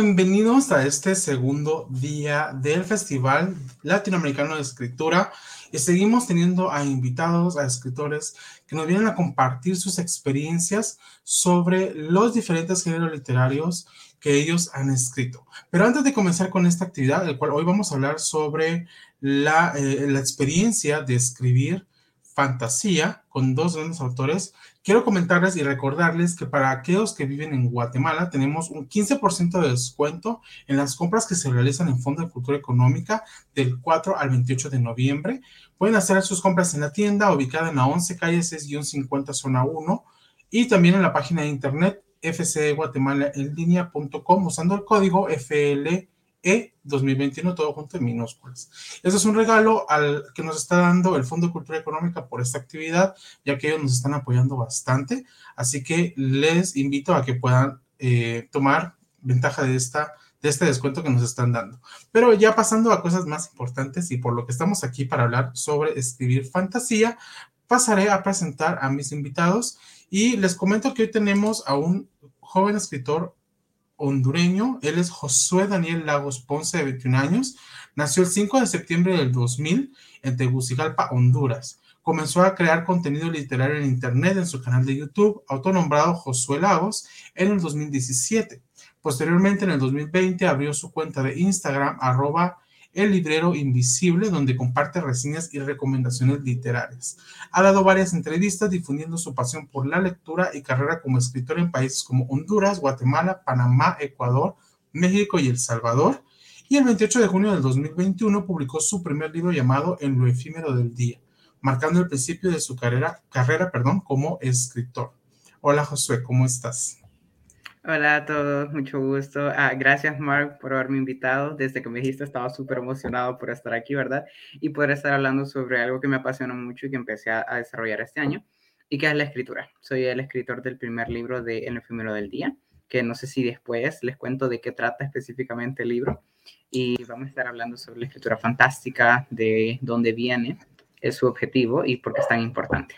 bienvenidos a este segundo día del Festival Latinoamericano de Escritura y seguimos teniendo a invitados, a escritores que nos vienen a compartir sus experiencias sobre los diferentes géneros literarios que ellos han escrito. Pero antes de comenzar con esta actividad, del cual hoy vamos a hablar sobre la, eh, la experiencia de escribir fantasía con dos grandes autores, quiero comentarles y recordarles que para aquellos que viven en Guatemala tenemos un 15% de descuento en las compras que se realizan en Fondo de Cultura Económica del 4 al 28 de noviembre. Pueden hacer sus compras en la tienda ubicada en la 11 calle 6-50 zona 1 y también en la página de internet fcguatemalaenlinea.com usando el código FL e 2021, todo junto en minúsculas. Eso es un regalo al que nos está dando el Fondo de Cultura Económica por esta actividad, ya que ellos nos están apoyando bastante. Así que les invito a que puedan eh, tomar ventaja de, esta, de este descuento que nos están dando. Pero ya pasando a cosas más importantes y por lo que estamos aquí para hablar sobre escribir fantasía, pasaré a presentar a mis invitados y les comento que hoy tenemos a un joven escritor hondureño. Él es Josué Daniel Lagos Ponce, de 21 años. Nació el 5 de septiembre del 2000 en Tegucigalpa, Honduras. Comenzó a crear contenido literario en Internet en su canal de YouTube, autonombrado Josué Lagos, en el 2017. Posteriormente, en el 2020, abrió su cuenta de Instagram, arroba el Librero Invisible, donde comparte reseñas y recomendaciones literarias. Ha dado varias entrevistas difundiendo su pasión por la lectura y carrera como escritor en países como Honduras, Guatemala, Panamá, Ecuador, México y El Salvador. Y el 28 de junio del 2021 publicó su primer libro llamado En lo efímero del día, marcando el principio de su carrera, carrera perdón, como escritor. Hola Josué, ¿cómo estás? Hola a todos, mucho gusto. Ah, gracias, Mark, por haberme invitado. Desde que me dijiste estaba súper emocionado por estar aquí, ¿verdad? Y poder estar hablando sobre algo que me apasiona mucho y que empecé a, desarrollar este año, y que es la escritura. Soy el escritor del primer libro de El efímero del día, que no sé si después les cuento de qué trata específicamente el libro. Y vamos a estar hablando sobre la escritura fantástica, de dónde viene, es su objetivo y por qué es tan importante.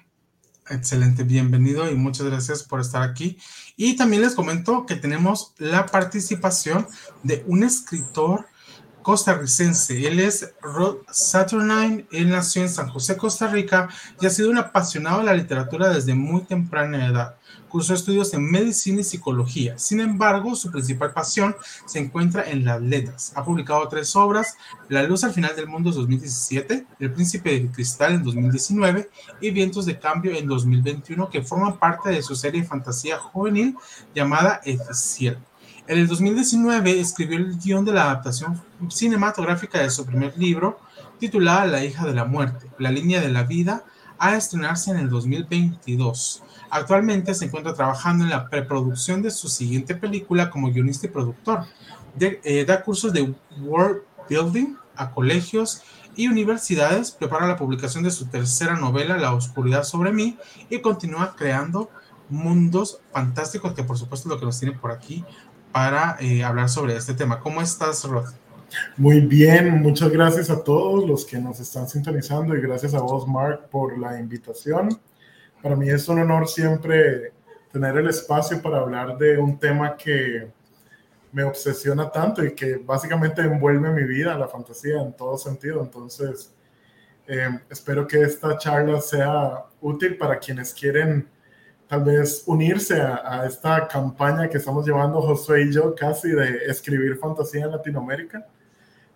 Excelente, bienvenido y muchas gracias por estar aquí. Y también les comento que tenemos la participación de un escritor costarricense. Él es Rod Saturnine, él nació en San José, Costa Rica y ha sido un apasionado de la literatura desde muy temprana edad. Cursó estudios en medicina y psicología. Sin embargo, su principal pasión se encuentra en las letras. Ha publicado tres obras, La luz al final del mundo en 2017, El príncipe de cristal en 2019 y Vientos de cambio en 2021, que forman parte de su serie de fantasía juvenil llamada Eficiel. En el 2019 escribió el guion de la adaptación cinematográfica de su primer libro, titulada La hija de la muerte, la línea de la vida, a estrenarse en el 2022. Actualmente se encuentra trabajando en la preproducción de su siguiente película como guionista y productor. Eh, da cursos de world building a colegios y universidades, prepara la publicación de su tercera novela, La oscuridad sobre mí, y continúa creando mundos fantásticos, que por supuesto es lo que nos tiene por aquí para eh, hablar sobre este tema. ¿Cómo estás, Rod? Muy bien, muchas gracias a todos los que nos están sintonizando y gracias a vos, Mark, por la invitación. Para mí es un honor siempre tener el espacio para hablar de un tema que me obsesiona tanto y que básicamente envuelve mi vida, la fantasía en todo sentido. Entonces, eh, espero que esta charla sea útil para quienes quieren tal vez unirse a, esta campaña que estamos llevando Josué y yo casi de escribir fantasía en Latinoamérica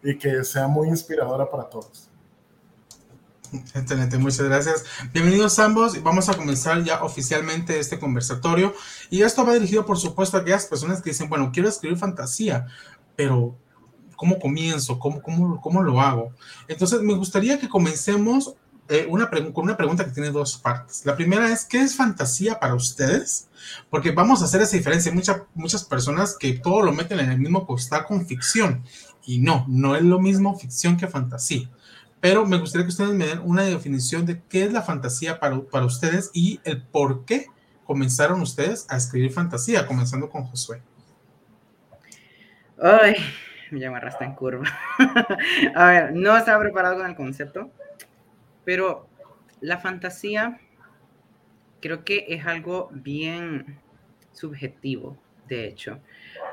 y que sea muy inspiradora para todos. Excelente, muchas gracias. Bienvenidos ambos. Vamos a comenzar ya oficialmente este conversatorio. Y esto va dirigido, por supuesto, a aquellas personas que dicen, bueno, quiero escribir fantasía, pero ¿cómo comienzo? ¿Cómo, cómo, cómo lo hago? Entonces, me gustaría que comencemos eh, una con una pregunta que tiene dos partes. La primera es, ¿qué es fantasía para ustedes? Porque vamos a hacer esa diferencia. Mucha, muchas personas que todo lo meten en el mismo costal con ficción. Y no, no es lo mismo ficción que fantasía pero me gustaría que ustedes me den una definición de qué es la fantasía para, ustedes y el por qué comenzaron ustedes a escribir fantasía, comenzando con Josué. Ay, me llama Rasta en curva. a ver, no estaba preparado con el concepto, pero la fantasía creo que es algo bien subjetivo, de hecho,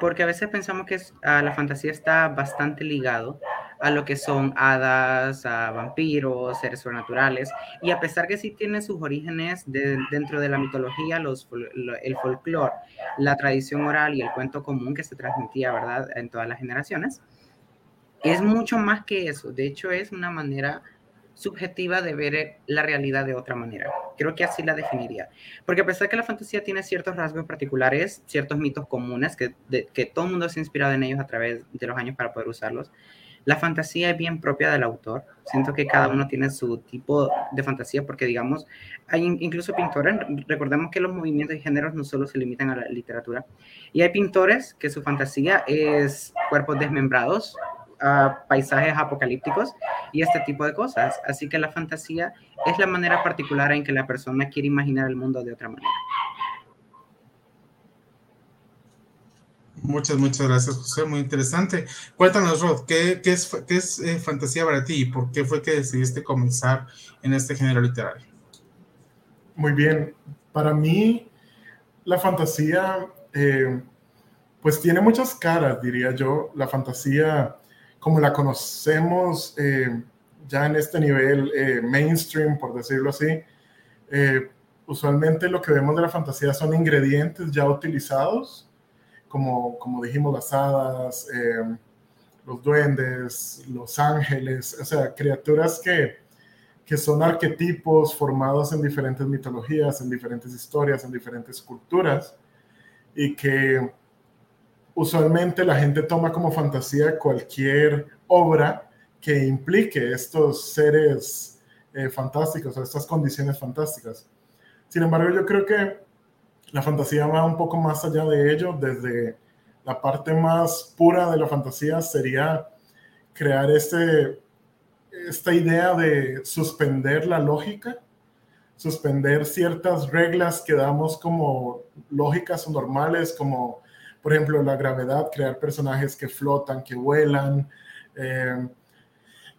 porque a veces pensamos que ah, la fantasía está bastante ligado a lo que son hadas, vampiros, seres sobrenaturales, y a pesar que sí tiene sus orígenes dentro de la mitología, los, el folclore, la tradición oral y el cuento común que se transmitía, ¿verdad?, en todas las generaciones, es mucho más que eso. De hecho, es una manera subjetiva de ver la realidad de otra manera. Creo que así la definiría. Porque a pesar que la fantasía tiene ciertos rasgos particulares, ciertos mitos comunes, que, que todo el mundo se ha inspirado en ellos a través de los años para poder usarlos, la fantasía es bien propia del autor. Siento que cada uno tiene su tipo de fantasía porque, digamos, hay incluso pintores, recordemos que los movimientos y géneros no solo se limitan a la literatura, y hay pintores que su fantasía es cuerpos desmembrados, paisajes apocalípticos y este tipo de cosas. Así que la fantasía es la manera particular en que la persona quiere imaginar el mundo de otra manera. Muchas, muchas gracias, José. Muy interesante. Cuéntanos, Rod, ¿qué, es, qué es eh, fantasía para ti y por qué fue que decidiste comenzar en este género literario? Muy bien. Para mí, la fantasía, eh, pues tiene muchas caras, diría yo. La fantasía como la conocemos eh, ya en este nivel eh, mainstream, por decirlo así, eh, usualmente lo que vemos de la fantasía son ingredientes ya utilizados, como, como dijimos, las hadas, los duendes, los ángeles, o sea, criaturas que, que son arquetipos formados en diferentes mitologías, en diferentes historias, en diferentes culturas, y que usualmente la gente toma como fantasía cualquier obra que implique estos seres eh, fantásticos o estas condiciones fantásticas. Sin embargo, yo creo que la fantasía va un poco más allá de ello. Desde la parte más pura de la fantasía sería crear este, esta idea de suspender la lógica, suspender ciertas reglas que damos como lógicas o normales, como por ejemplo, la gravedad, crear personajes que flotan, que vuelan, eh,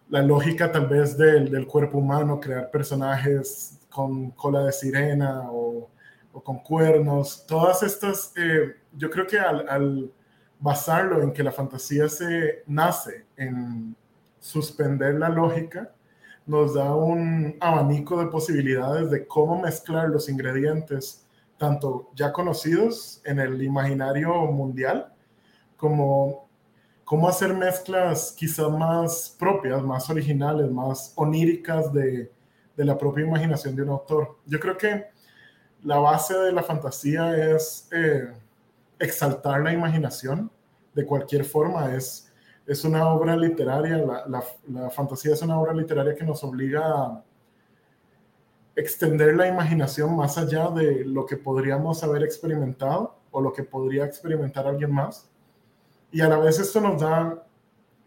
la lógica tal vez del, del, cuerpo humano, crear personajes con cola de sirena o, o con cuernos, todas estas, eh, yo creo que al, al, basarlo en que la fantasía se nace en suspender la lógica, nos da un abanico de posibilidades de cómo mezclar los ingredientes tanto ya conocidos en el imaginario mundial, como cómo hacer mezclas quizás más propias, más originales, más oníricas de, de, la propia imaginación de un autor. Yo creo que la base de la fantasía es eh, exaltar la imaginación de cualquier forma. Es, es una obra literaria, la, la, la fantasía es una obra literaria que nos obliga a extender la imaginación más allá de lo que podríamos haber experimentado o lo que podría experimentar alguien más. Y a la vez esto nos da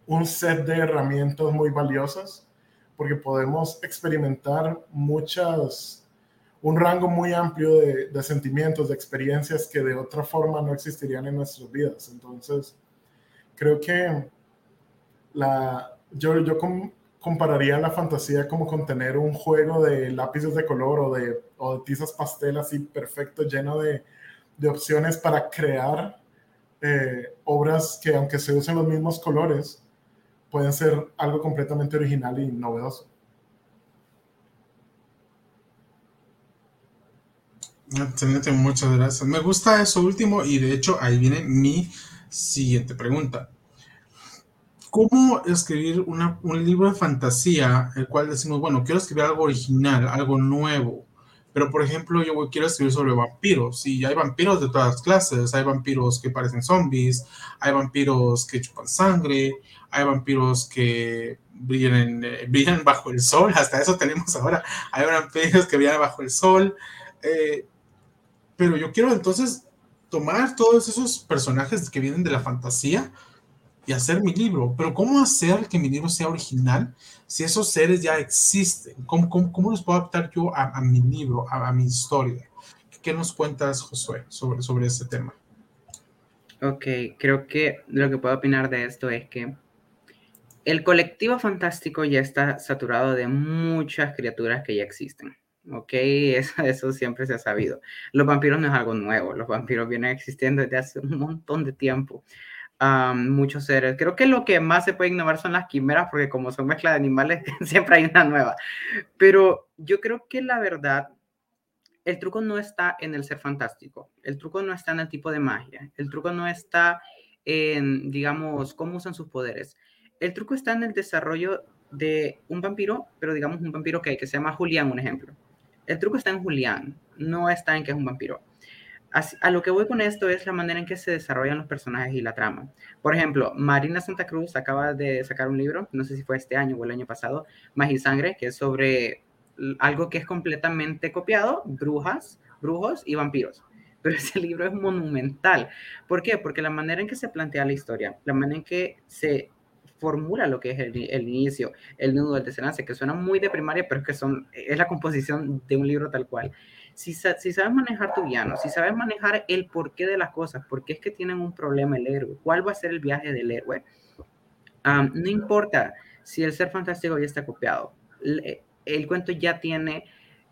un set de herramientas muy valiosas porque podemos experimentar muchas, un rango muy amplio de, de sentimientos, de experiencias que de otra forma no existirían en nuestras vidas. Entonces, creo que la, yo, yo compararía la fantasía como con tener un juego de lápices de color o de, tizas pastel así perfecto, lleno de, de opciones para crear eh, obras que aunque se usen los mismos colores, pueden ser algo completamente original y novedoso. Excelente, muchas gracias. Me gusta eso último y de hecho ahí viene mi siguiente pregunta cómo escribir un libro de fantasía, el cual decimos, bueno, quiero escribir algo original, algo nuevo, pero por ejemplo, yo quiero escribir sobre vampiros, y hay vampiros de todas clases, hay vampiros que parecen zombies, hay vampiros que chupan sangre, hay vampiros que brillan, eh, brillan bajo el sol, hasta eso tenemos ahora, hay vampiros que brillan bajo el sol, eh, pero yo quiero entonces tomar todos esos personajes que vienen de la fantasía, y hacer mi libro. Pero ¿cómo hacer que mi libro sea original si esos seres ya existen? ¿Cómo, cómo, los puedo adaptar yo a, mi libro, a, mi historia? ¿Qué nos cuentas, Josué, sobre, sobre este tema? Ok, creo que lo que puedo opinar de esto es que el colectivo fantástico ya está saturado de muchas criaturas que ya existen. ¿ok? Eso, eso, siempre se ha sabido. Los vampiros no es algo nuevo, los vampiros vienen existiendo desde hace un montón de tiempo. Muchos seres. Creo que lo que más se puede innovar son las quimeras, porque como son mezcla de animales, siempre hay una nueva. Pero yo creo que la verdad, el truco no está en el ser fantástico, el truco no está en el tipo de magia, el truco no está en, digamos, cómo usan sus poderes. El truco está en el desarrollo de un vampiro, pero digamos un vampiro que, que se llama Julián, un ejemplo. El truco está en Julián, no está en que es un vampiro. A lo que voy con esto es la manera en que se desarrollan los personajes y la trama. Por ejemplo, Marina Santa Cruz acaba de sacar un libro, no sé si fue este año o el año pasado, Magia Sangre, que es sobre algo que es completamente copiado, brujas, brujos y vampiros. Pero ese libro es monumental. ¿Por qué? Porque la manera en que se plantea la historia, la manera en que se formula lo que es el, inicio, el nudo, el desenlace, que suena muy de primaria, pero es que son, es la composición de un libro tal cual. Si, si sabes manejar tu guiano, si sabes manejar el porqué de las cosas, por qué es que tienen un problema el héroe, cuál va a ser el viaje del héroe, no importa si el ser fantástico ya está copiado, el, el cuento ya tiene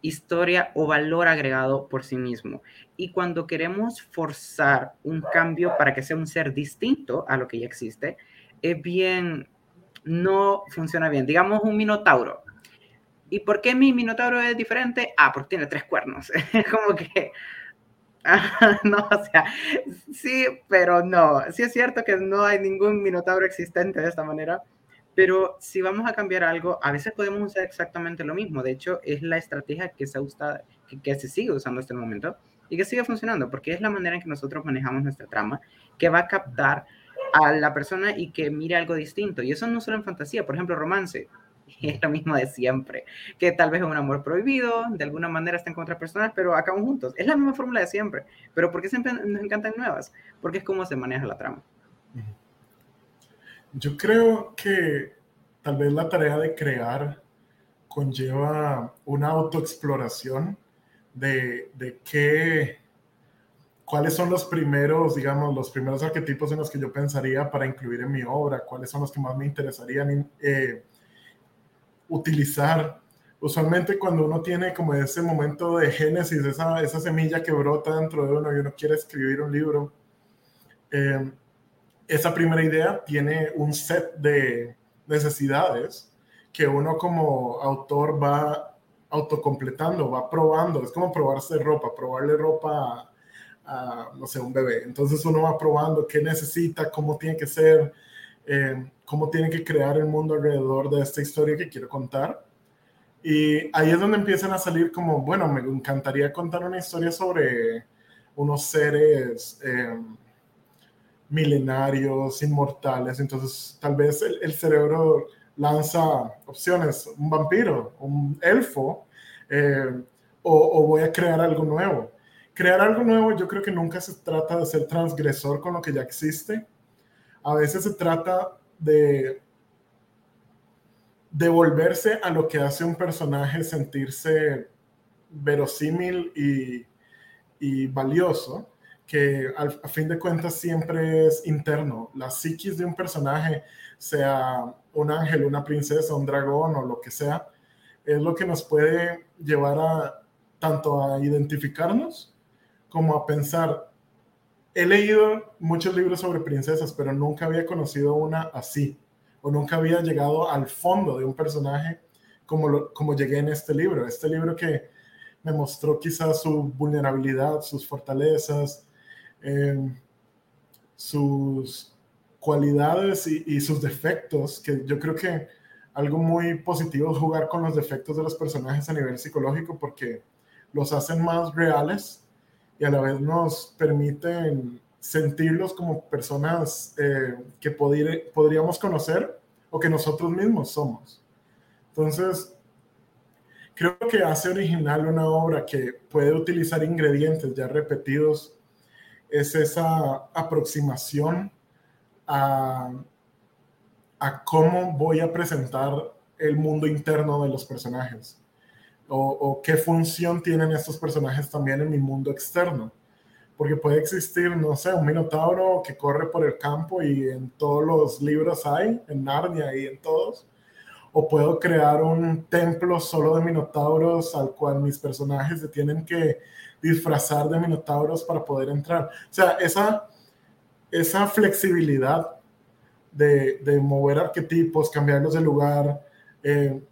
historia o valor agregado por sí mismo. Y cuando queremos forzar un cambio para que sea un ser distinto a lo que ya existe, es bien, no funciona bien. Digamos un minotauro. ¿Y por qué mi minotauro es diferente? Ah, porque tiene tres cuernos. Como que... no, o sea, sí, pero no. Sí es cierto que no hay ningún minotauro existente de esta manera, pero si vamos a cambiar algo, a veces podemos usar exactamente lo mismo. De hecho, es la estrategia que se, usa, que, que se sigue usando hasta el momento y que sigue funcionando, porque es la manera en que nosotros manejamos nuestra trama, que va a captar a la persona y que mire algo distinto. Y eso no solo en fantasía, por ejemplo, romance. Es lo mismo de siempre, que tal vez es un amor prohibido, de alguna manera están con otras personas, pero acaban juntos. Es la misma fórmula de siempre. Pero ¿por qué siempre nos encantan nuevas? Porque es como se maneja la trama. Yo creo que tal vez la tarea de crear conlleva una autoexploración de, de qué ¿cuáles son los primeros, digamos, los primeros arquetipos en los que yo pensaría para incluir en mi obra? ¿Cuáles son los que más me interesarían eh, utilizar? Usualmente cuando uno tiene como ese momento de génesis, esa, esa semilla que brota dentro de uno y uno quiere escribir un libro, eh, esa primera idea tiene un set de necesidades que uno como autor va autocompletando, va probando. Es como probarse ropa, probarle ropa no sé, un bebé. Entonces uno va probando qué necesita, cómo tiene que ser, cómo tiene que crear el mundo alrededor de esta historia que quiero contar. Y ahí es donde empiezan a salir como, bueno, me encantaría contar una historia sobre unos seres eh, milenarios, inmortales. Entonces tal vez el, cerebro lanza opciones, un vampiro, un elfo, eh, o voy a crear algo nuevo crear algo nuevo yo creo que nunca se trata de ser transgresor con lo que ya existe. A veces se trata de devolverse a lo que hace un personaje sentirse verosímil y, valioso, que al, a fin de cuentas siempre es interno. La psiquis de un personaje, sea un ángel, una princesa, un dragón o lo que sea, es lo que nos puede llevar a tanto a identificarnos como a pensar, he leído muchos libros sobre princesas, pero nunca había conocido una así, o nunca había llegado al fondo de un personaje como, como llegué en este libro. Este libro que me mostró quizás su vulnerabilidad, sus fortalezas, em, sus cualidades y, y, sus defectos, que yo creo que algo muy positivo es jugar con los defectos de los personajes a nivel psicológico porque los hacen más reales y a la vez nos permiten sentirlos como personas eh, que podríamos conocer o que nosotros mismos somos. Entonces, creo que hace original una obra que puede utilizar ingredientes ya repetidos, es esa aproximación a, a cómo voy a presentar el mundo interno de los personajes o, qué función tienen estos personajes también en mi mundo externo. Porque puede existir, no sé, un minotauro que corre por el campo y en todos los libros hay, en Narnia y en todos. o puedo crear un templo solo de minotauros al cual mis personajes se tienen que disfrazar de minotauros para poder entrar. O sea, esa, esa flexibilidad de, mover arquetipos, cambiarlos de lugar, eh,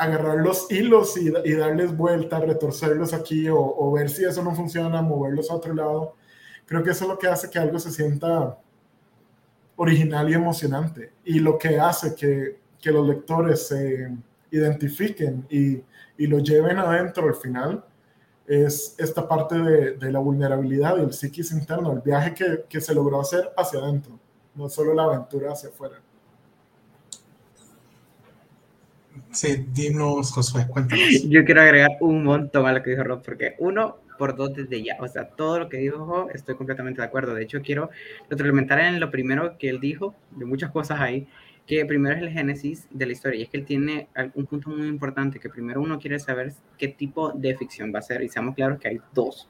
agarrar los hilos y, darles vuelta, retorcerlos aquí o, ver si eso no funciona, moverlos a otro lado. Creo que eso es lo que hace que algo se sienta original y emocionante y lo que hace que los lectores se identifiquen y, lo lleven adentro al final es esta parte de, de, la vulnerabilidad y el psiquis interno, el viaje que, que, se logró hacer hacia adentro, no solo la aventura hacia afuera. Sí, dinos, Josué, cuéntanos. Yo quiero agregar un montón a lo que dijo Rob, porque uno, por dos desde ya, o sea, todo lo que dijo estoy completamente de acuerdo. De hecho, quiero retroalimentar en lo primero que él dijo, de muchas cosas ahí, que primero es el génesis de la historia y es que él tiene un punto muy importante que primero uno quiere saber qué tipo de ficción va a ser y seamos claros que hay dos.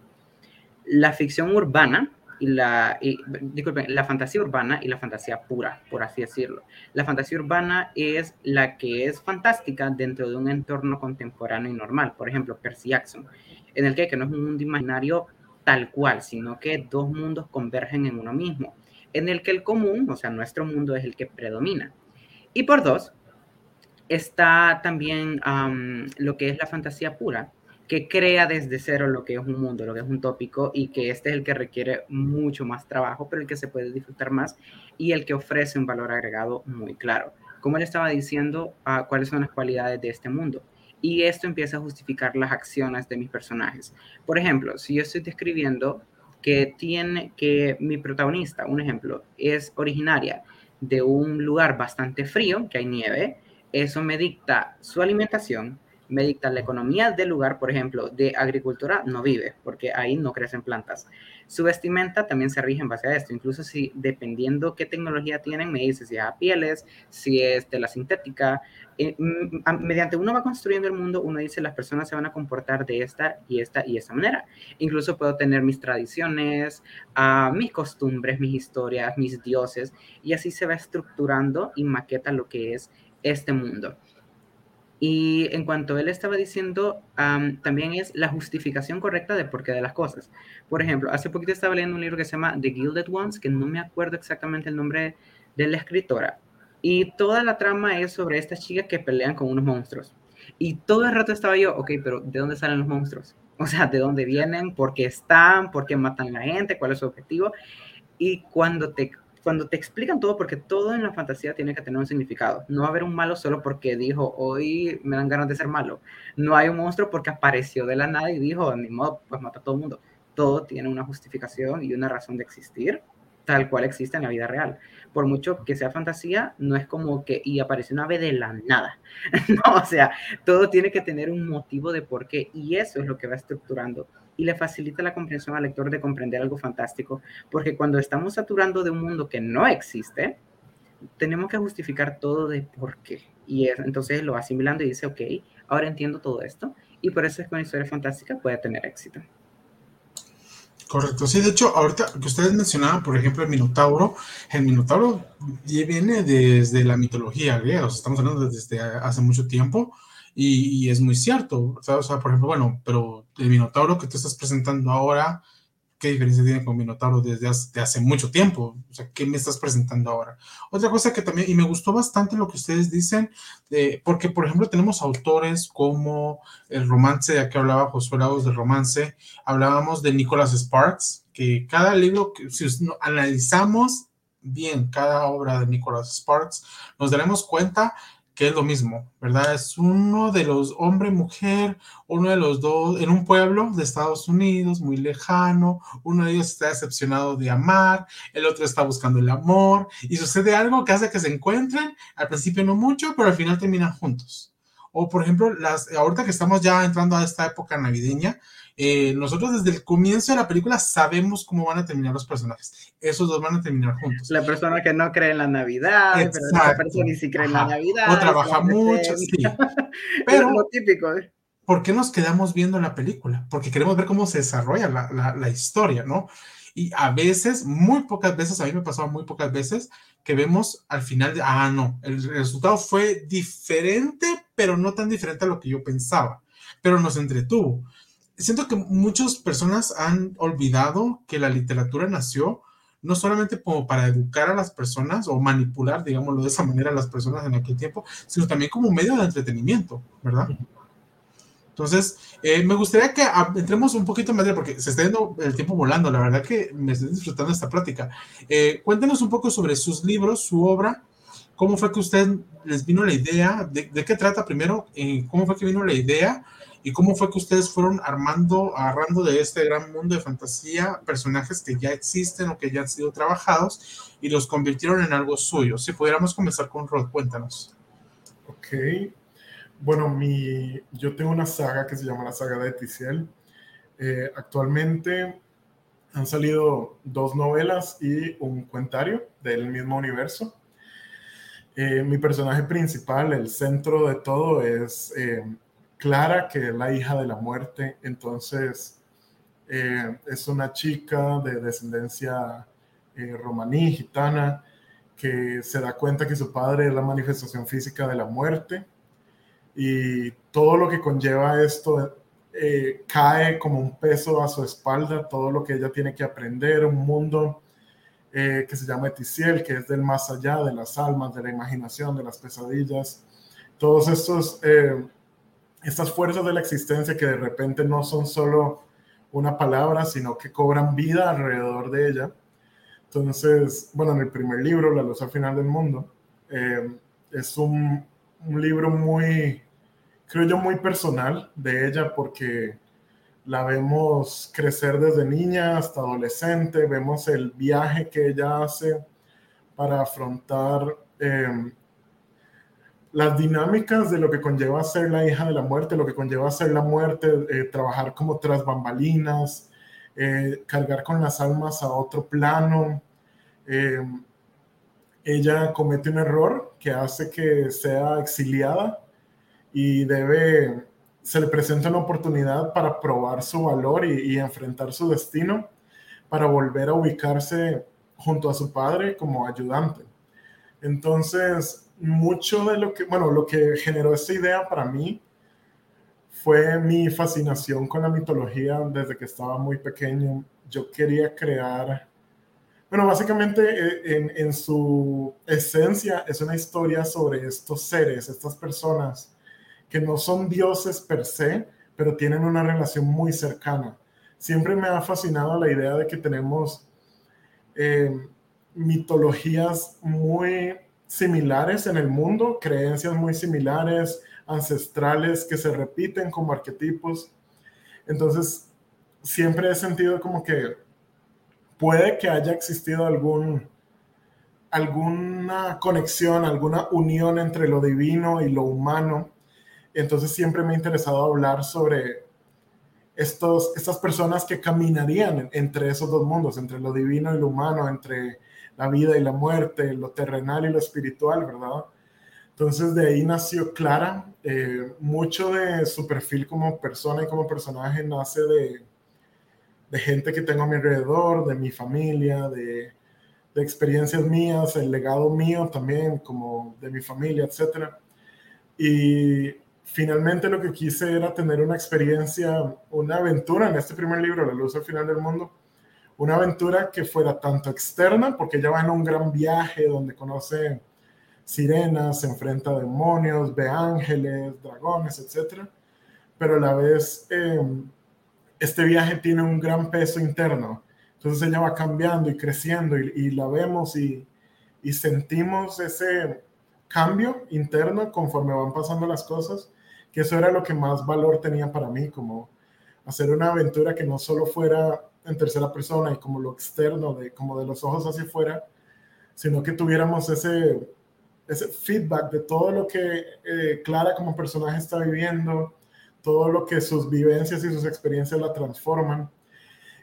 La ficción urbana y la, disculpen, la fantasía urbana y la fantasía pura, por así decirlo. La fantasía urbana es la que es fantástica dentro de un entorno contemporáneo y normal, por ejemplo, Percy Jackson, en el que, no es un mundo imaginario tal cual, sino que dos mundos convergen en uno mismo, en el que el común, o sea, nuestro mundo es el que predomina. Y por dos, está también lo que es la fantasía pura, que crea desde cero lo que es un mundo, lo que es un tópico, y que este es el que requiere mucho más trabajo, pero el que se puede disfrutar más y el que ofrece un valor agregado muy claro. Como él estaba diciendo, uh, cuáles son las cualidades de este mundo. Y esto empieza a justificar las acciones de mis personajes. Por ejemplo, si yo estoy describiendo que tiene que mi protagonista, un ejemplo, es originaria de un lugar bastante frío, que hay nieve, eso me dicta su alimentación, me dicta la economía del lugar, por ejemplo, de agricultura no vive, porque ahí no crecen plantas. Su vestimenta también se rige en base a esto, incluso si dependiendo qué tecnología tienen, me dice si es a pieles, si es de la sintética. Eh, mediante uno va construyendo el mundo, uno dice las personas se van a comportar de esta y esta y esta manera. Incluso puedo tener mis tradiciones, uh, mis costumbres, mis historias, mis dioses, y así se va estructurando y maqueta lo que es este mundo. Y en cuanto él estaba diciendo, um, también es la justificación correcta de por qué de las cosas. Por ejemplo, hace poquito estaba leyendo un libro que se llama The Gilded Ones, que no me acuerdo exactamente el nombre de la escritora. Y toda la trama es sobre estas chicas que pelean con unos monstruos. Y todo el rato estaba yo, ok, pero ¿de dónde salen los monstruos? O sea, ¿de dónde vienen? ¿Por qué están? ¿Por qué matan a la gente? ¿Cuál es su objetivo? Y cuando te cuando te explican todo, porque todo en la fantasía tiene que tener un significado. No va a haber un malo solo porque dijo, hoy me dan ganas de ser malo. No hay un monstruo porque apareció de la nada y dijo, ni modo, pues mata a todo el mundo. Todo tiene una justificación y una razón de existir, tal cual existe en la vida real. Por mucho que sea fantasía, no es como que, y apareció una ave de la nada. no, o sea, todo tiene que tener un motivo de por qué, y eso es lo que va estructurando y le facilita la comprensión al lector de comprender algo fantástico, porque cuando estamos saturando de un mundo que no existe, tenemos que justificar todo de por qué. Y es, entonces lo va asimilando y dice, ok, ahora entiendo todo esto, y por eso es que una historia fantástica puede tener éxito. Correcto, sí, de hecho, ahorita que ustedes mencionaban, por ejemplo, el Minotauro, el Minotauro viene desde la mitología griega, o sea, estamos hablando desde hace mucho tiempo, y, y, es muy cierto, o sea, por ejemplo, bueno, pero el Minotauro que tú estás presentando ahora, ¿qué diferencia tiene con Minotauro desde hace, hace, mucho tiempo? O sea, ¿qué me estás presentando ahora? Otra cosa que también, y me gustó bastante lo que ustedes dicen, eh, porque, por ejemplo, tenemos autores como el romance, de que hablaba Josué Lagos del romance, hablábamos de Nicholas Sparks, que cada libro, que si analizamos bien cada obra de Nicholas Sparks, nos daremos cuenta que es lo mismo, ¿verdad? Es uno de los hombre mujer, uno de los dos en un pueblo de Estados Unidos muy lejano, uno de ellos está decepcionado de amar, el otro está buscando el amor y sucede algo que hace que se encuentren, al principio no mucho, pero al final terminan juntos. O por ejemplo, las, ahorita que estamos ya entrando a esta época navideña, eh, nosotros desde el comienzo de la película sabemos cómo van a terminar los personajes. Esos dos van a terminar juntos. La persona que no cree en la Navidad, pero la persona que sí cree en la Navidad. O trabaja mucho, sí. Pero es lo típico. ¿eh? ¿Por qué nos quedamos viendo la película? Porque queremos ver cómo se desarrolla la, la, la historia, ¿no? Y a veces, muy pocas veces, a mí me pasaba muy pocas veces, que vemos al final de, ah, no, el resultado fue diferente, pero no tan diferente a lo que yo pensaba, pero nos entretuvo. Siento que muchas personas han olvidado que la literatura nació no solamente como para educar a las personas o manipular, digámoslo de esa manera, a las personas en aquel tiempo, sino también como medio de entretenimiento, ¿verdad? Entonces, eh, me gustaría que entremos un poquito más, porque se está yendo el tiempo volando, la verdad que me estoy disfrutando esta plática. Eh, cuéntenos un poco sobre sus libros, su obra, cómo fue que usted les vino la idea, de, qué trata primero, eh, cómo fue que vino la idea y cómo fue que ustedes fueron armando, agarrando de este gran mundo de fantasía personajes que ya existen o que ya han sido trabajados y los convirtieron en algo suyo. Si pudiéramos comenzar con Rod, cuéntanos. Ok, bueno, mi, yo tengo una saga que se llama la saga de Ticiel. Eh, actualmente han salido dos novelas y un cuentario del mismo universo. Eh, mi personaje principal, el centro de todo, es eh, Clara, que es la hija de la muerte. Entonces, es una chica de descendencia romaní, gitana, que se da cuenta que su padre es la manifestación física de la muerte y todo lo que conlleva esto eh, cae como un peso a su espalda, todo lo que ella tiene que aprender, un mundo eh, que se llama Eticiel, que es del más allá, de las almas, de la imaginación, de las pesadillas, todos estos, eh, estas fuerzas de la existencia que de repente no son solo una palabra, sino que cobran vida alrededor de ella. Entonces, bueno, en el primer libro, La luz al final del mundo, es un, un libro muy, creo yo, muy personal de ella porque la vemos crecer desde niña hasta adolescente, vemos el viaje que ella hace para afrontar em, las dinámicas de lo que conlleva ser la hija de la muerte, lo que conlleva ser la muerte, eh, trabajar como tras bambalinas, eh, cargar con las almas a otro plano. Em, ella comete un error que hace que sea exiliada y debe, se le presenta una oportunidad para probar su valor y, enfrentar su destino para volver a ubicarse junto a su padre como ayudante. Entonces, mucho de lo que, bueno, lo que generó esta idea para mí fue mi fascinación con la mitología desde que estaba muy pequeño. Yo quería crear bueno, básicamente eh, en, su esencia es una historia sobre estos seres, estas personas que no son dioses per se, pero tienen una relación muy cercana. Siempre me ha fascinado la idea de que tenemos eh, mitologías muy similares en el mundo, creencias muy similares, ancestrales que se repiten como arquetipos. Entonces, siempre he sentido como que puede que haya existido algún, alguna conexión, alguna unión entre lo divino y lo humano. Entonces siempre me ha interesado hablar sobre estos, estas personas que caminarían entre esos dos mundos, entre lo divino y lo humano, entre la vida y la muerte, lo terrenal y lo espiritual, ¿verdad? Entonces de ahí nació Clara. Eh, mucho de su perfil como persona y como personaje nace de, de gente que tengo a mi alrededor, de mi familia, de, de experiencias mías, el legado mío también, como de mi familia, etc. Y finalmente lo que quise era tener una experiencia, una aventura en este primer libro, La luz al final del mundo, una aventura que fuera tanto externa, porque ella va en un gran viaje donde conoce sirenas, se enfrenta a demonios, ve ángeles, dragones, etc. Pero a la vez eh, este viaje tiene un gran peso interno. Entonces ella va cambiando y creciendo y, la vemos y, y, sentimos ese cambio interno conforme van pasando las cosas, que eso era lo que más valor tenía para mí, como hacer una aventura que no solo fuera en tercera persona y como lo externo, de, como de los ojos hacia afuera, sino que tuviéramos ese, ese feedback de todo lo que eh, Clara como personaje está viviendo, todo lo que sus vivencias y sus experiencias la transforman.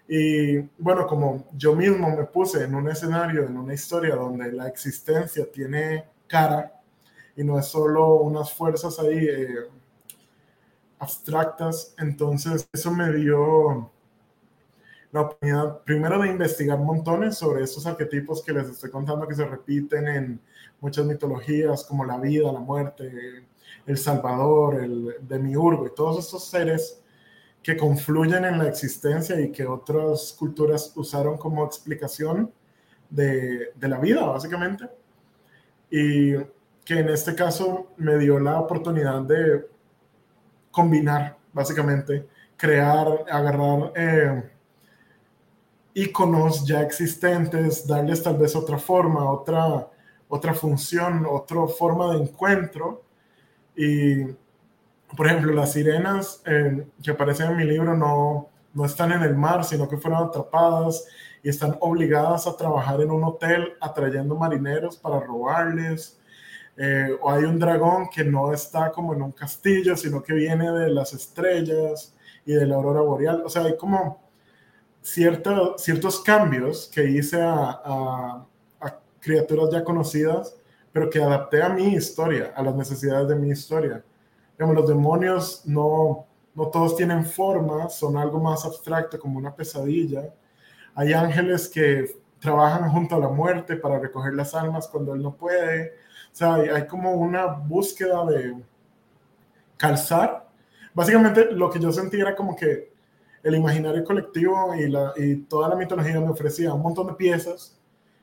Y bueno, como yo mismo me puse en un escenario, en una historia donde la existencia tiene cara y no es solo unas fuerzas ahí eh, abstractas, entonces eso me dio la oportunidad primero de investigar montones sobre estos arquetipos que les estoy contando que se repiten en muchas mitologías como la vida, la muerte, el Salvador, el Demiurgo y todos estos seres que confluyen en la existencia y que otras culturas usaron como explicación de, de la vida, básicamente. Y que en este caso me dio la oportunidad de combinar, básicamente, crear, agarrar eh, iconos ya existentes, darles tal vez otra forma, otra, otra función, otra forma de encuentro. Y, por ejemplo, las sirenas eh, que aparecen en mi libro no, no están en el mar, sino que fueron atrapadas y están obligadas a trabajar en un hotel atrayendo marineros para robarles. Eh, o hay un dragón que no está como en un castillo, sino que viene de las estrellas y de la aurora boreal. O sea, hay como ciertos cambios que hice a, criaturas ya conocidas, pero que adapté a mi historia, a las necesidades de mi historia. Digamos, los demonios no, no todos tienen forma, son algo más abstracto, como una pesadilla. Hay ángeles que trabajan junto a la muerte para recoger las almas cuando él no puede. O sea, hay, hay como una búsqueda de calzar. Básicamente lo que yo sentí era como que el imaginario colectivo y, toda la mitología me ofrecía un montón de piezas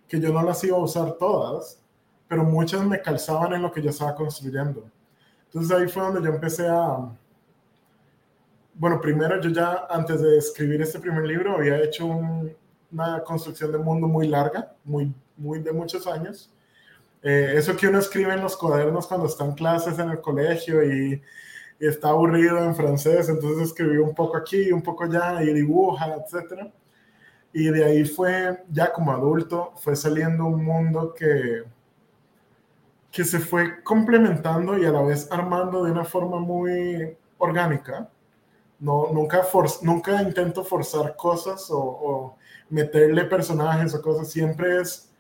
que yo no las iba a usar todas, pero muchas me calzaban en lo que yo estaba construyendo. Entonces ahí fue donde yo empecé a... Bueno, primero yo ya antes de escribir este primer libro había hecho una construcción de mundo muy larga, muy, muy de muchos años. Eh, eso que uno escribe en los cuadernos cuando está en clases en el colegio y está aburrido en francés, entonces escribí un poco aquí, un poco allá y dibuja, etc. Y de ahí fue, ya como adulto, fue saliendo un mundo que, que se fue complementando y a la vez armando de una forma muy orgánica. No, nunca, for, nunca intento forzar cosas o, o, meterle personajes o cosas, siempre es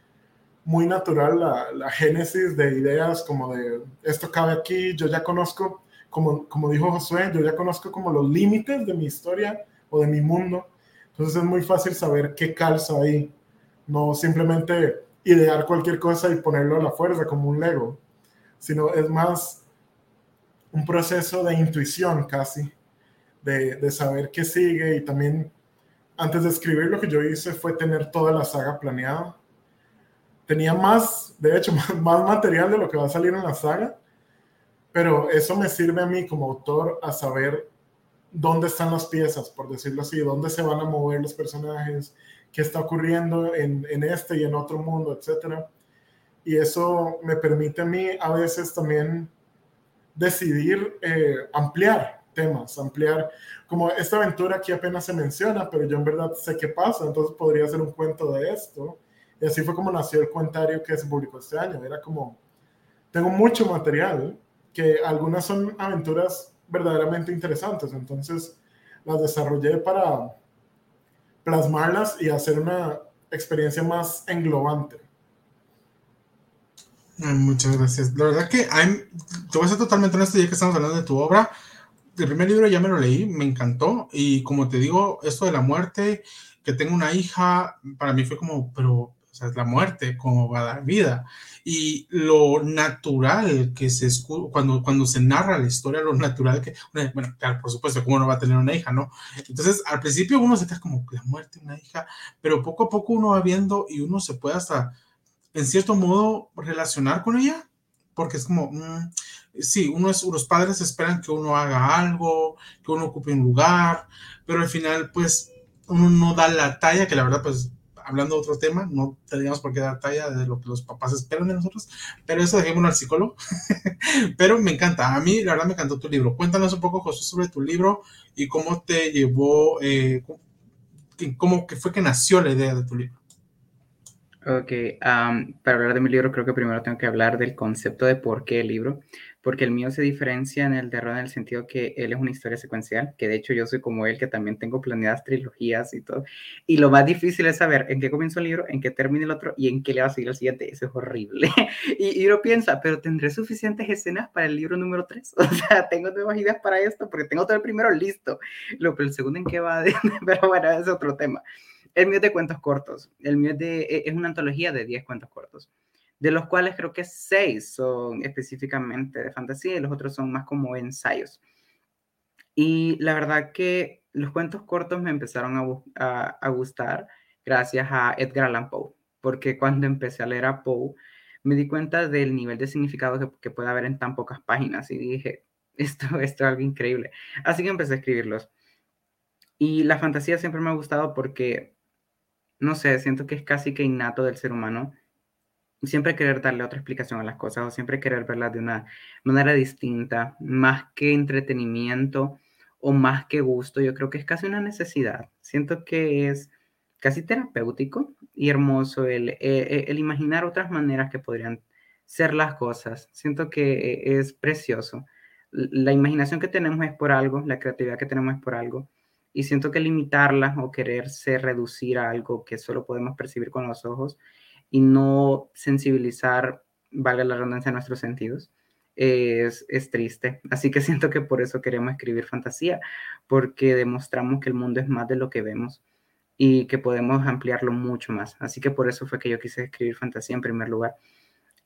muy natural la, la génesis de ideas como de esto cabe aquí, yo ya conozco como, como dijo Josué, yo ya conozco como los límites de mi historia o de mi mundo, entonces es muy fácil saber qué calza ahí, no simplemente idear cualquier cosa y ponerlo a la fuerza como un Lego, sino es más un proceso de intuición casi, de, de saber qué sigue y también antes de escribir lo que yo hice fue tener toda la saga planeada. Tenía más, de hecho, más material de lo que va a salir en la saga, pero eso me sirve a mí como autor a saber dónde están las piezas, por decirlo así, dónde se van a mover los personajes, qué está ocurriendo en, en este y en otro mundo, etc. Y eso me permite a mí a veces también decidir eh, ampliar temas, ampliar, como esta aventura aquí apenas se menciona, pero yo en verdad sé qué pasa, entonces podría ser un cuento de esto. Y así fue como nació el cuentario que se publicó este año. Era como, tengo mucho material, que algunas son aventuras verdaderamente interesantes, entonces las desarrollé para plasmarlas y hacer una experiencia más englobante. Muchas gracias. La verdad que I'm, te voy a ser totalmente honesto, ya que estamos hablando de tu obra. El primer libro ya me lo leí, me encantó. Y como te digo, esto de la muerte, que tengo una hija, para mí fue como, pero o sea, la muerte, como va a dar vida. Y lo natural que se cuando, cuando se narra la historia, lo natural que, bueno, claro, por supuesto, como uno va a tener una hija, ¿no? Entonces, al principio uno se queda como la muerte una hija, pero poco a poco uno va viendo y uno se puede hasta, en cierto modo, relacionar con ella, porque es como, mm, sí, uno es, los padres esperan que uno haga algo, que uno ocupe un lugar, pero al final, pues, uno no da la talla, que la verdad, pues, hablando de otro tema, no tendríamos por qué dar talla de lo que los papás esperan de nosotros, pero eso dejémoslo al psicólogo. pero me encanta, a mí la verdad me encantó tu libro. Cuéntanos un poco, José, sobre tu libro y cómo te llevó, eh, cómo que fue que nació la idea de tu libro. Ok, para hablar de mi libro creo que primero tengo que hablar del concepto de por qué el libro. Porque el mío se diferencia en el de Ron en el sentido que él es una historia secuencial, que de hecho yo soy como él, que también tengo planeadas trilogías y todo. Y lo más difícil es saber en qué comienza el libro, en qué termina el otro y en qué le va a seguir el siguiente. Eso es horrible. y, y uno piensa, pero ¿tendré suficientes escenas para el libro número 3? O sea, tengo nuevas ideas para esto, porque tengo todo el primero listo. Lo, pero el segundo en qué va, pero bueno, es otro tema. El mío es de cuentos cortos. El mío es, de, e, es una antología de 10 cuentos cortos de los cuales creo que seis son específicamente de fantasía y los otros son más como ensayos. Y la verdad que los cuentos cortos me empezaron a, gustar gracias a Edgar Allan Poe, porque cuando empecé a leer a Poe, me di cuenta del nivel de significado que, puede haber en tan pocas páginas y dije, esto, esto es algo increíble. Así que empecé a escribirlos. Y la fantasía siempre me ha gustado porque, no sé, siento que es casi que innato del ser humano siempre querer darle otra explicación a las cosas o siempre querer verlas de una manera distinta, más que entretenimiento o más que gusto, yo creo que es casi una necesidad. Siento que es casi terapéutico y hermoso el, eh, eh, el, imaginar otras maneras que podrían ser las cosas. Siento que es precioso. La imaginación que tenemos es por algo, la creatividad que tenemos es por algo. Y siento que limitarla o quererse reducir a algo que solo podemos percibir con los ojos y no sensibilizar, valga la redundancia, nuestros sentidos, es, es, triste. Así que siento que por eso queremos escribir fantasía, porque demostramos que el mundo es más de lo que vemos y que podemos ampliarlo mucho más. Así que por eso fue que yo quise escribir fantasía en primer lugar.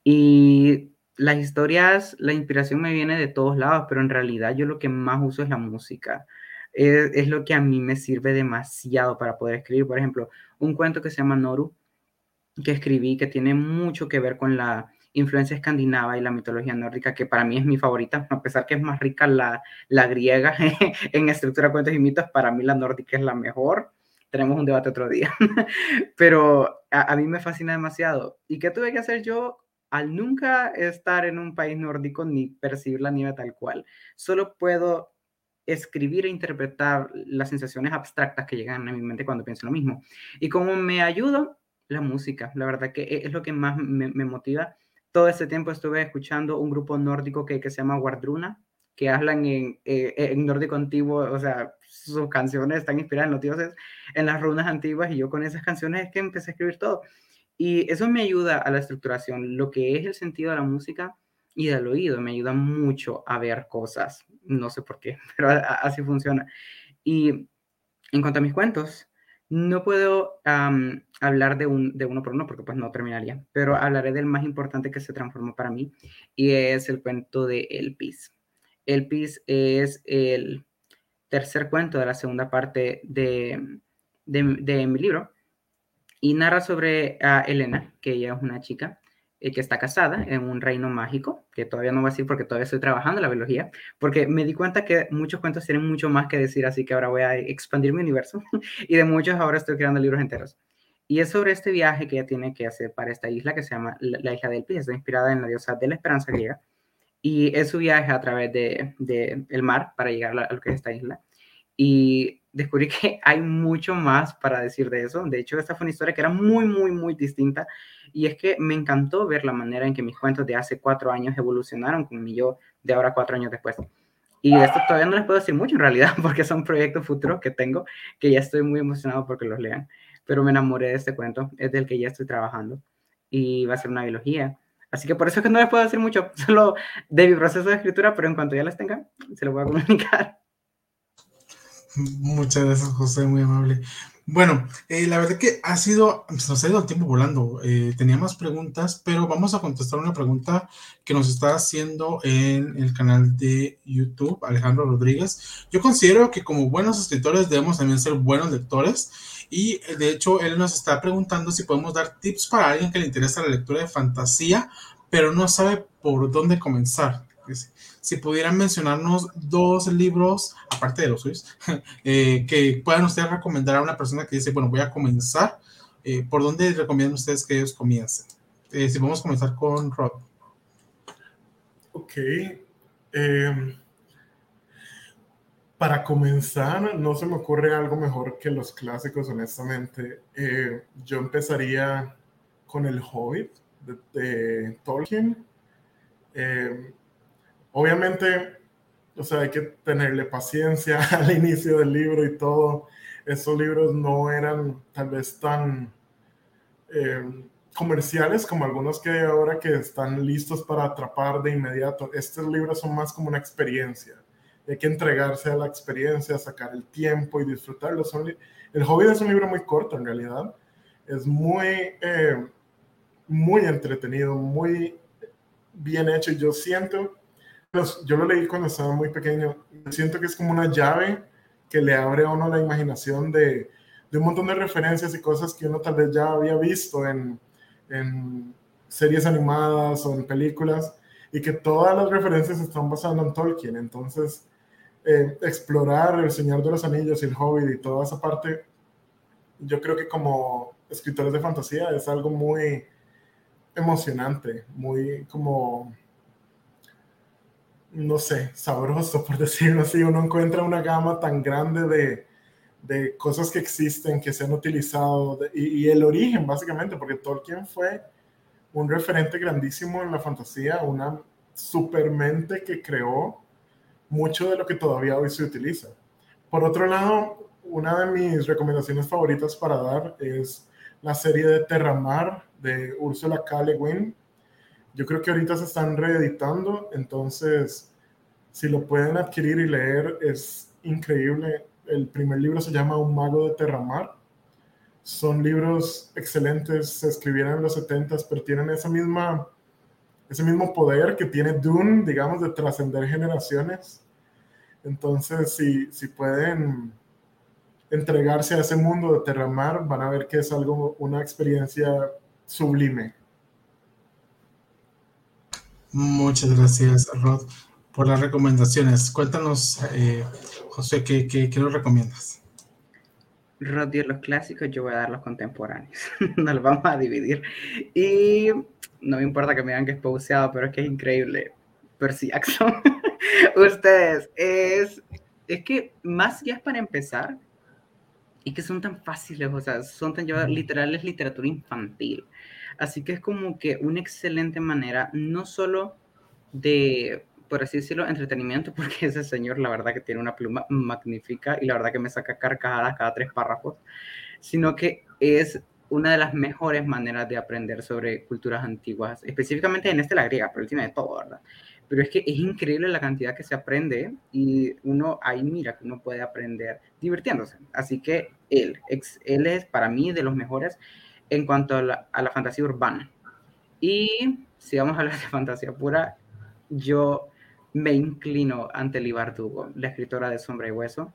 Y las historias, la inspiración me viene de todos lados, pero en realidad yo lo que más uso es la música. Es, es lo que a mí me sirve demasiado para poder escribir. Por ejemplo, un cuento que se llama Noru, que escribí que tiene mucho que ver con la influencia escandinava y la mitología nórdica, que para mí es mi favorita, a pesar que es más rica la, la griega en estructura, cuentos y mitos, para mí la nórdica es la mejor. Tenemos un debate otro día, pero a, mí me fascina demasiado. ¿Y qué tuve que hacer yo al nunca estar en un país nórdico ni percibir la nieve tal cual? Solo puedo escribir e interpretar las sensaciones abstractas que llegan a mi mente cuando pienso lo mismo. Y como me ayuda la música, la verdad que e, es lo que más me, motiva. Todo ese tiempo estuve escuchando un grupo nórdico que, se llama Guardruna, que hablan en, eh, en, nórdico antiguo, o sea, sus canciones están inspiradas en los dioses, en las runas antiguas, y yo con esas canciones es que empecé a escribir todo. Y eso me ayuda a la estructuración, lo que es el sentido de la música y del oído, me ayuda mucho a ver cosas, no sé por qué, pero así funciona. Y en cuanto a mis cuentos, no puedo hablar de, un, de uno por uno porque pues no terminaría, pero hablaré del más importante que se transformó para mí y es el cuento de El Pis. El Pis es el tercer cuento de la segunda parte de, de, mi libro y narra sobre a Elena, que ella es una chica eh, que está casada en un reino mágico, que todavía no voy a decir porque todavía estoy trabajando la biología, porque me di cuenta que muchos cuentos tienen mucho más que decir, así que ahora voy a expandir mi universo y de muchos ahora estoy creando libros enteros. Y es sobre este viaje que ella tiene que hacer para esta isla que se llama la, isla del Pis, está inspirada en la diosa de la esperanza griega, y es su viaje a través del de, el mar para llegar a lo que es esta isla. Y descubrí que hay mucho más para decir de eso. De hecho, esta fue una historia que era muy, muy, muy distinta. Y es que me encantó ver la manera en que mis cuentos de hace cuatro años evolucionaron con mi yo de ahora cuatro años después. Y de esto todavía no les puedo decir mucho en realidad, porque son proyectos futuros que tengo, que ya estoy muy emocionado porque los lean. Pero me enamoré de este cuento, es del que ya estoy trabajando. Y va a ser una biología. Así que por eso es que no les puedo decir mucho, solo de mi proceso de escritura, pero en cuanto ya les tenga, se lo voy a comunicar. Muchas gracias, José, muy amable. Bueno, eh, la verdad que ha sido, nos ha ido el tiempo volando. Eh, tenía más preguntas, pero vamos a contestar una pregunta que nos está haciendo en el canal de YouTube, Alejandro Rodríguez. Yo considero que como buenos escritores debemos también ser buenos lectores y de hecho él nos está preguntando si podemos dar tips para alguien que le interesa la lectura de fantasía, pero no sabe por dónde comenzar si pudieran mencionarnos dos libros, aparte de los suyos, eh, que puedan ustedes recomendar a una persona que dice, bueno, voy a comenzar, eh, ¿por dónde recomiendan ustedes que ellos comiencen? Eh, si vamos a comenzar con Rod. Ok. Em, para comenzar, no se me ocurre algo mejor que los clásicos, honestamente. yo empezaría con El Hobbit de, de Tolkien. Em, obviamente, o sea, hay que tenerle paciencia al inicio del libro y todo. Esos libros no eran tal vez tan eh, comerciales como algunos que hay ahora que están listos para atrapar de inmediato. Estos libros son más como una experiencia. Hay que entregarse a la experiencia, sacar el tiempo y disfrutarlo. Son el Hobbit es un libro muy corto en realidad. Es muy, eh, muy entretenido, muy bien hecho. Yo siento, pues, yo lo leí cuando estaba muy pequeño, siento que es como una llave que le abre a uno la imaginación de, de un montón de referencias y cosas que uno tal vez ya había visto en, en series animadas o en películas y que todas las referencias están basando en Tolkien. Entonces, eh, explorar El Señor de los Anillos y El Hobbit y toda esa parte, yo creo que como escritores de fantasía es algo muy emocionante, muy como, no sé, sabroso, por decirlo así. Uno encuentra una gama tan grande de, de cosas que existen, que se han utilizado, y, el origen, básicamente, porque Tolkien fue un referente grandísimo en la fantasía, una supermente que creó mucho de lo que todavía hoy se utiliza. Por otro lado, una de mis recomendaciones favoritas para dar es la serie de Terramar de Ursula K. Le Guin. Yo creo que ahorita se están reeditando, entonces si lo pueden adquirir y leer es increíble. El primer libro se llama Un mago de Terramar. Son libros excelentes, se escribieron en los 70 pero tienen esa misma, ese mismo poder que tiene Dune, digamos, de trascender generaciones. Entonces, si, si pueden entregarse a ese mundo de Terramar, van a ver que es algo, una experiencia sublime. Muchas gracias, Rod, por las recomendaciones. Cuéntanos, eh, José, ¿qué, qué, qué nos recomiendas? Rod dio los clásicos, yo voy a dar los contemporáneos. Nos los vamos a dividir. Y no me importa que me digan que es pauseado, pero es que es increíble. Percy Jackson. Ustedes, es, es que más ya es para empezar, y que son tan fáciles, o sea, son tan llevadas, literal es literatura infantil. Así que es como que una excelente manera, no solo de, por así decirlo, entretenimiento, porque ese señor la verdad que tiene una pluma magnífica y la verdad que me saca carcajadas cada tres párrafos, sino que es una de las mejores maneras de aprender sobre culturas antiguas, específicamente en este la griega, pero él tiene de todo, ¿verdad? pero es que es increíble la cantidad que se aprende y uno ahí mira que uno puede aprender divirtiéndose. Así que él, él es para mí de los mejores en cuanto a la, a la fantasía urbana. Y si vamos a hablar de fantasía pura, yo me inclino ante Lee la escritora de Sombra y Hueso.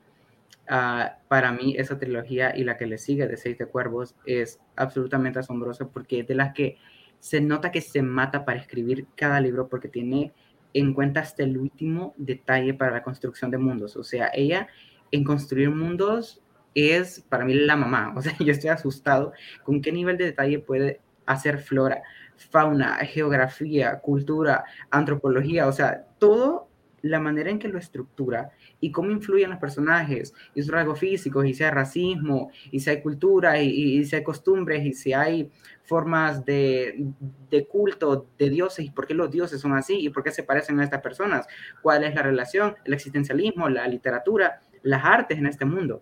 Uh, para mí esa trilogía y la que le sigue de Seis de Cuervos es absolutamente asombrosa porque es de las que se nota que se mata para escribir cada libro porque tiene en cuenta hasta el último detalle para la construcción de mundos. O sea, ella en construir mundos es para mí la mamá. O sea, yo estoy asustado con qué nivel de detalle puede hacer flora, fauna, geografía, cultura, antropología. O sea, todo la manera en que lo estructura y cómo influyen los personajes y sus rasgos físicos, y si hay racismo, y si hay cultura, y, si hay costumbres, y si hay formas de, de, culto de dioses y por qué los dioses son así y por qué se parecen a estas personas, cuál es la relación, el existencialismo, la literatura, las artes en este mundo.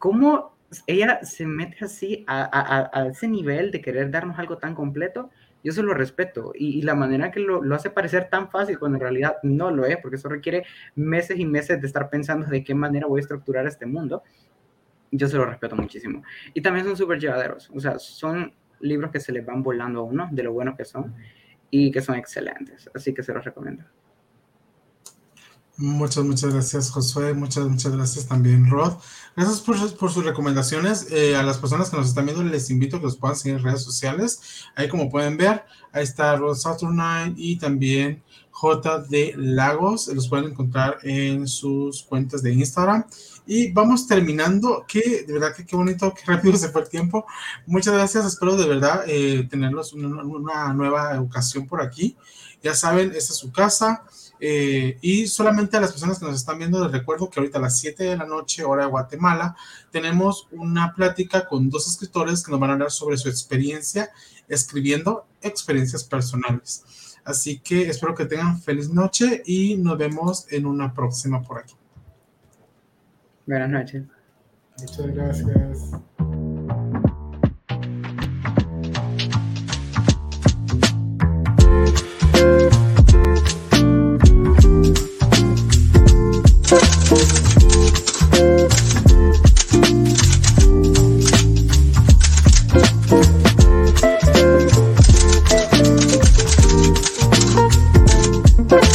¿Cómo ella se mete así a, a, a ese nivel de querer darnos algo tan completo? Yo se lo respeto y, y la manera que lo, lo, hace parecer tan fácil cuando en realidad no lo es, porque eso requiere meses y meses de estar pensando de qué manera voy a estructurar este mundo. Yo se lo respeto muchísimo. Y también son súper llevaderos, o sea, son libros que se les van volando a uno de lo buenos que son y que son excelentes. Así que se los recomiendo. Muchas, muchas gracias, Josué. Muchas, muchas gracias también, Rod. Gracias por, sus recomendaciones. Eh, a las personas que nos están viendo, les invito a que los puedan seguir en redes sociales. Ahí, como pueden ver, ahí está Rod Saturnine y también J Lagos. Los pueden encontrar en sus cuentas de Instagram. Y vamos terminando, que de verdad que qué bonito, qué rápido se fue el tiempo. Muchas gracias, espero de verdad eh, tenerlos una, una, nueva ocasión por aquí. Ya saben, esta es su casa. Eh, y solamente a las personas que nos están viendo les recuerdo que ahorita a las 7 de la noche, hora de Guatemala, tenemos una plática con dos escritores que nos van a hablar sobre su experiencia escribiendo experiencias personales. Así que espero que tengan feliz noche y nos vemos en una próxima por aquí. Buenas noches. Muchas gracias.